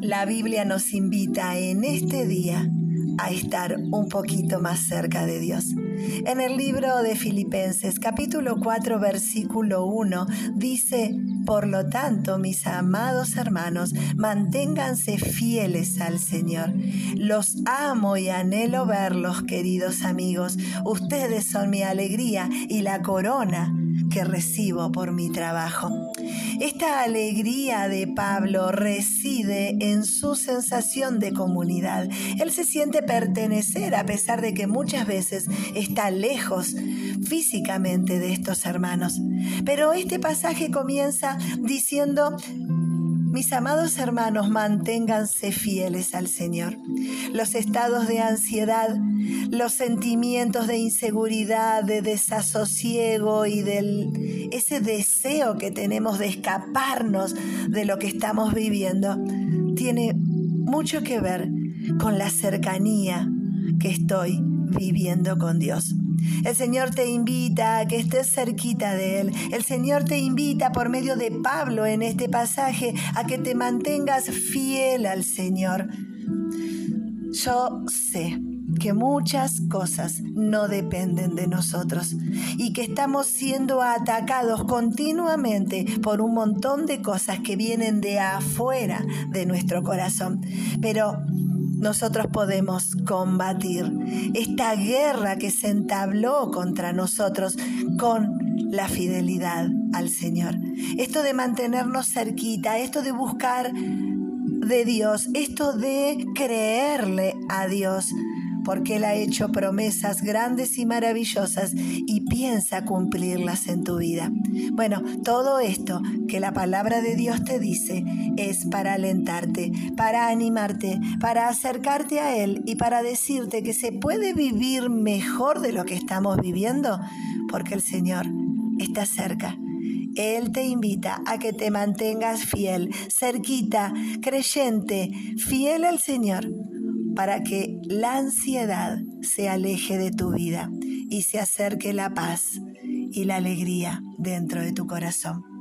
La Biblia nos invita en este día a estar un poquito más cerca de Dios. En el libro de Filipenses capítulo 4 versículo 1 dice, por lo tanto, mis amados hermanos, manténganse fieles al Señor. Los amo y anhelo verlos, queridos amigos. Ustedes son mi alegría y la corona que recibo por mi trabajo. Esta alegría de Pablo reside en su sensación de comunidad. Él se siente pertenecer a pesar de que muchas veces está lejos físicamente de estos hermanos. Pero este pasaje comienza diciendo, mis amados hermanos, manténganse fieles al Señor. Los estados de ansiedad, los sentimientos de inseguridad, de desasosiego y del ese deseo que tenemos de escaparnos de lo que estamos viviendo, tiene mucho que ver con la cercanía que estoy viviendo con Dios. El Señor te invita a que estés cerquita de Él. El Señor te invita por medio de Pablo en este pasaje a que te mantengas fiel al Señor. Yo sé que muchas cosas no dependen de nosotros y que estamos siendo atacados continuamente por un montón de cosas que vienen de afuera de nuestro corazón. Pero nosotros podemos combatir esta guerra que se entabló contra nosotros con la fidelidad al Señor. Esto de mantenernos cerquita, esto de buscar de Dios, esto de creerle a Dios porque Él ha hecho promesas grandes y maravillosas y piensa cumplirlas en tu vida. Bueno, todo esto que la palabra de Dios te dice es para alentarte, para animarte, para acercarte a Él y para decirte que se puede vivir mejor de lo que estamos viviendo, porque el Señor está cerca. Él te invita a que te mantengas fiel, cerquita, creyente, fiel al Señor para que la ansiedad se aleje de tu vida y se acerque la paz y la alegría dentro de tu corazón.